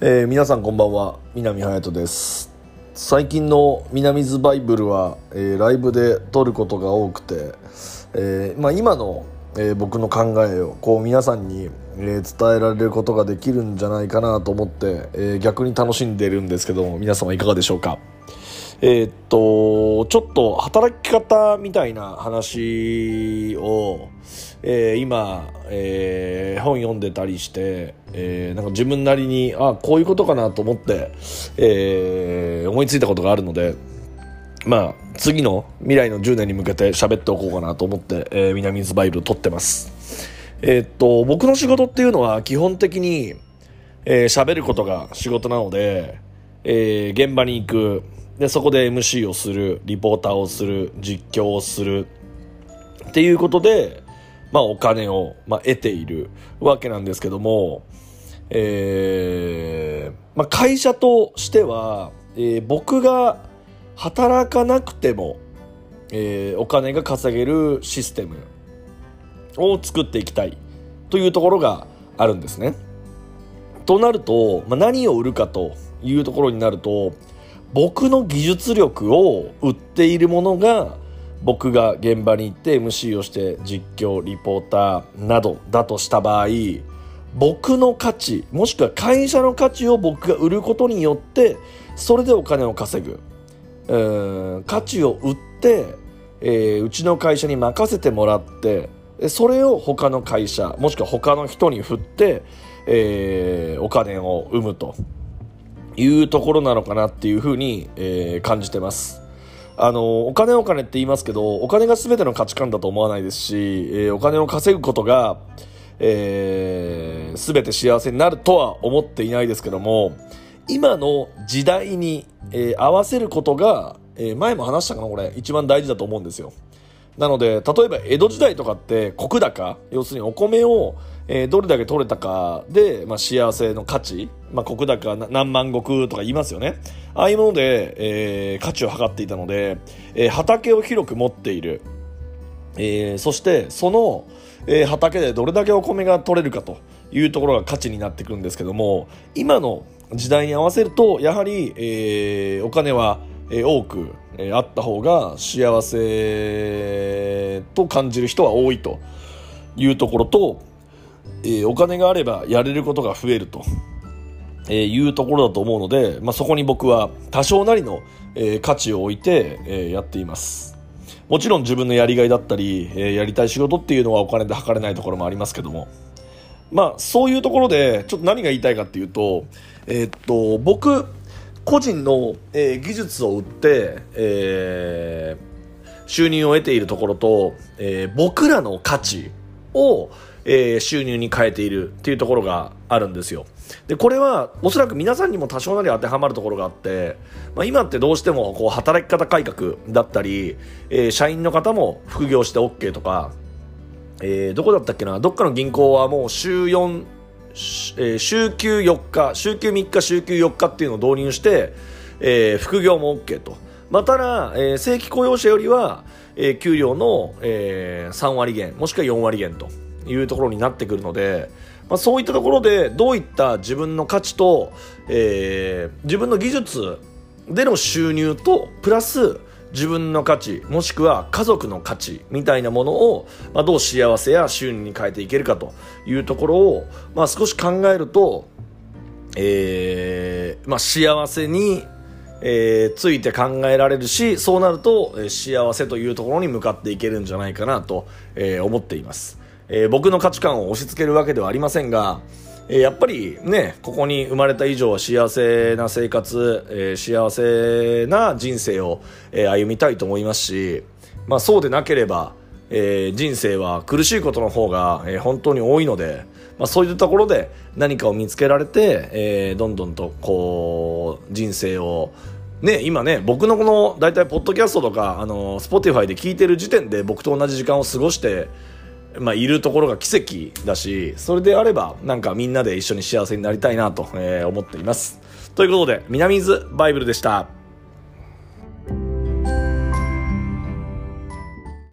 えー皆さんこんばんは。南隼人です。最近の南ズバイブルは、えーライブで撮ることが多くて、えーまあ、今の、え僕の考えをこう皆さんに、え伝えられることができるんじゃないかなと思って、え逆に楽しんでるんですけども皆様いかがでしょうか？えーっとちょっと働き方みたいな話を、えー今、えー本読んでたりして、えーなんか自分なりにあこういうことかなと思って、えー思いついたことがあるのでまあ次の未来の10年に向けて喋っておこうかなと思って、えー南ズバイブル撮ってます。えっと僕の仕事っていうのは基本的にえー喋ることが仕事なので、えー現場に行くでそこで MC をするリポーターをする実況をするっていうことで、まあ、お金を、まあ、得ているわけなんですけども、えーまあ、会社としては、えー僕が働かなくても、えーお金が稼げるシステムを作っていきたいというところがあるんですね。となると、まあ、何を売るかというところになると僕の技術力を売っているものが僕が現場に行って MC をして実況リポーターなどだとした場合僕の価値もしくは会社の価値を僕が売ることによってそれでお金を稼ぐ。価値を売って、えーうちの会社に任せてもらってそれを他の会社もしくは他の人に振って、えーお金を生むと。いうところなのかなっていうふうに、えー感じてます。あのお金お金って言いますけどお金が全ての価値観だと思わないですし、えーお金を稼ぐことが、えー全て幸せになるとは思っていないですけども今の時代に、えー合わせることが、えー前も話したかなこれ一番大事だと思うんですよ。なので例えば江戸時代とかって石高要するにお米を、えーどれだけ取れたかで、まあ、幸せの価値、まあ、石高何万石とか言いますよね。ああいうもので、えー価値を測っていたので、えー畑を広く持っている、えーそしてその、えー畑でどれだけお米が取れるかというところが価値になってくるんですけども今の時代に合わせるとやはり、えーお金は、えー多く、えーあった方が幸せと感じる人は多いというところと、えーお金があればやれることが増えると。えーいうところだと思うので、まあ、そこに僕は多少なりの、えー価値を置いて、えーやっていますもちろん自分のやりがいだったり、えーやりたい仕事っていうのはお金で測れないところもありますけどもまあそういうところでちょっと何が言いたいかっていうとえーっと僕個人の、えー技術を売って、えー収入を得ているところと、えー僕らの価値を、えー収入に変えているっていうところがあるんですよ。でこれはおそらく皆さんにも多少なり当てはまるところがあって、まあ、今ってどうしてもこう働き方改革だったり、えー社員の方も副業して OK とか、えーどこだったっけなどっかの銀行はもう週4、週休4日週休3日週休4日っていうのを導入して、えー副業も OK と、まあ、ただ、えー正規雇用者よりは、えー給料の、えー3割減もしくは4割減と。いうところになってくるので、まあ、そういったところでどういった自分の価値と、えー自分の技術での収入とプラス自分の価値もしくは家族の価値みたいなものを、まあ、どう幸せや収入に変えていけるかというところを、まあ、少し考えると、えーまあ、幸せに、えーついて考えられるしそうなると、えー幸せというところに向かっていけるんじゃないかなと、えー思っています、えー僕の価値観を押し付けるわけではありませんが、えーやっぱりねここに生まれた以上は幸せな生活、えー幸せな人生を、えー歩みたいと思いますし、まあ、そうでなければ、えー人生は苦しいことの方が、えー本当に多いので、まあ、そういうところで何かを見つけられて、えーどんどんとこう人生をね、今ね僕のこの大体ポッドキャストとかあの Spotify で聞いてる時点で僕と同じ時間を過ごして、まあ、いるところが奇跡だしそれであればなんかみんなで一緒に幸せになりたいなと、えー思っています。ということで南伊豆バイブルでした。